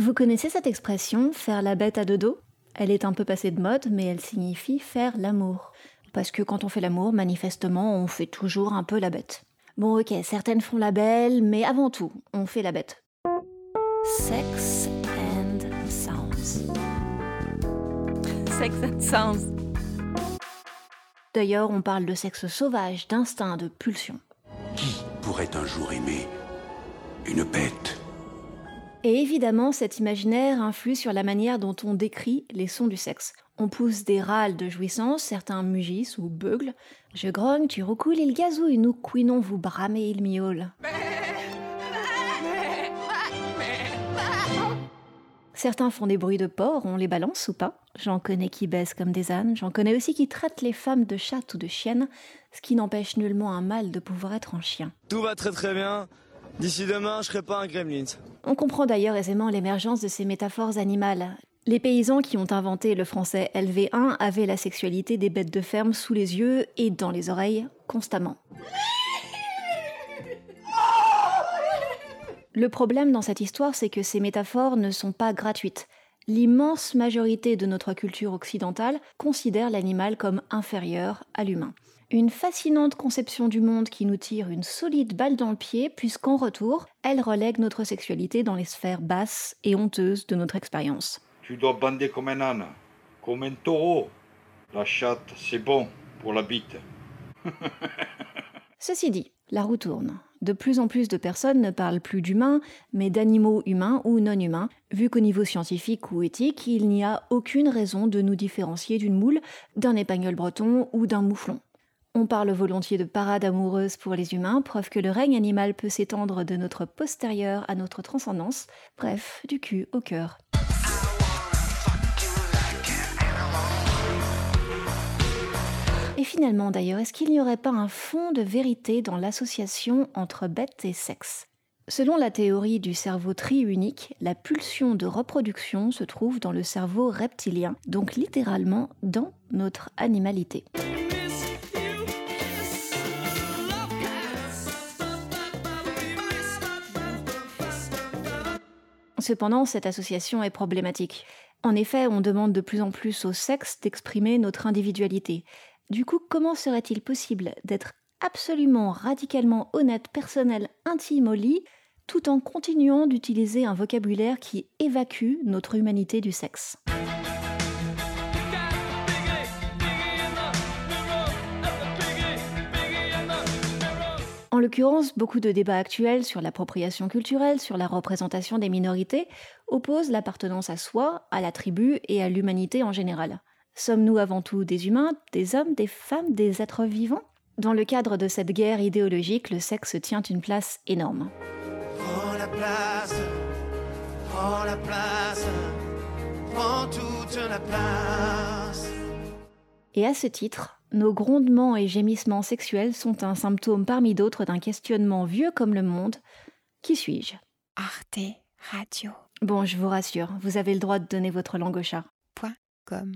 Vous connaissez cette expression, faire la bête à deux dos? Elle est un peu passée de mode, mais elle signifie faire l'amour. Parce que quand on fait l'amour, manifestement, on fait toujours un peu la bête. Bon ok, certaines font la belle, mais avant tout, on fait la bête. Sex and Sounds. Sex and Sounds. D'ailleurs, on parle de sexe sauvage, d'instinct, de pulsion. Qui pourrait un jour aimer une bête? Et évidemment, cet imaginaire influe sur la manière dont on décrit les sons du sexe. On pousse des râles de jouissance, certains mugissent ou beuglent. Je grogne, tu roucoules, il gazouille, nous couinons, vous bramez, il miaule. Certains font des bruits de porc, on les balance ou pas. J'en connais qui baissent comme des ânes, j'en connais aussi qui traitent les femmes de chattes ou de chiennes, ce qui n'empêche nullement un mâle de pouvoir être un chien. Tout va très très bien. D'ici demain, je serai pas un gremlin. On comprend d'ailleurs aisément l'émergence de ces métaphores animales. Les paysans qui ont inventé le français LV1 avaient la sexualité des bêtes de ferme sous les yeux et dans les oreilles constamment. Le problème dans cette histoire, c'est que ces métaphores ne sont pas gratuites. L'immense majorité de notre culture occidentale considère l'animal comme inférieur à l'humain. Une fascinante conception du monde qui nous tire une solide balle dans le pied, puisqu'en retour, elle relègue notre sexualité dans les sphères basses et honteuses de notre expérience. Tu dois bander comme un âne, comme un taureau. La chatte, c'est bon pour la bite. Ceci dit, la roue tourne. De plus en plus de personnes ne parlent plus d'humains, mais d'animaux humains ou non humains, vu qu'au niveau scientifique ou éthique, il n'y a aucune raison de nous différencier d'une moule, d'un épagnol breton ou d'un mouflon. On parle volontiers de parade amoureuse pour les humains, preuve que le règne animal peut s'étendre de notre postérieur à notre transcendance, bref, du cul au cœur. Et finalement d'ailleurs, est-ce qu'il n'y aurait pas un fond de vérité dans l'association entre bête et sexe? Selon la théorie du cerveau triunique, la pulsion de reproduction se trouve dans le cerveau reptilien, donc littéralement dans notre animalité. Cependant, cette association est problématique. En effet, on demande de plus en plus au sexe d'exprimer notre individualité. Du coup, comment serait-il possible d'être absolument radicalement honnête, personnel, intime au lit, tout en continuant d'utiliser un vocabulaire qui évacue notre humanité du sexe? En l'occurrence, beaucoup de débats actuels sur l'appropriation culturelle, sur la représentation des minorités, opposent l'appartenance à soi, à la tribu et à l'humanité en général. Sommes-nous avant tout des humains, des hommes, des femmes, des êtres vivants? Dans le cadre de cette guerre idéologique, le sexe tient une place énorme. Prends la place, prends la place, prends toute la place. Et à ce titre, nos grondements et gémissements sexuels sont un symptôme parmi d'autres d'un questionnement vieux comme le monde. Qui suis-je? Arte Radio. Bon, je vous rassure, vous avez le droit de donner votre langue au chat. Point com.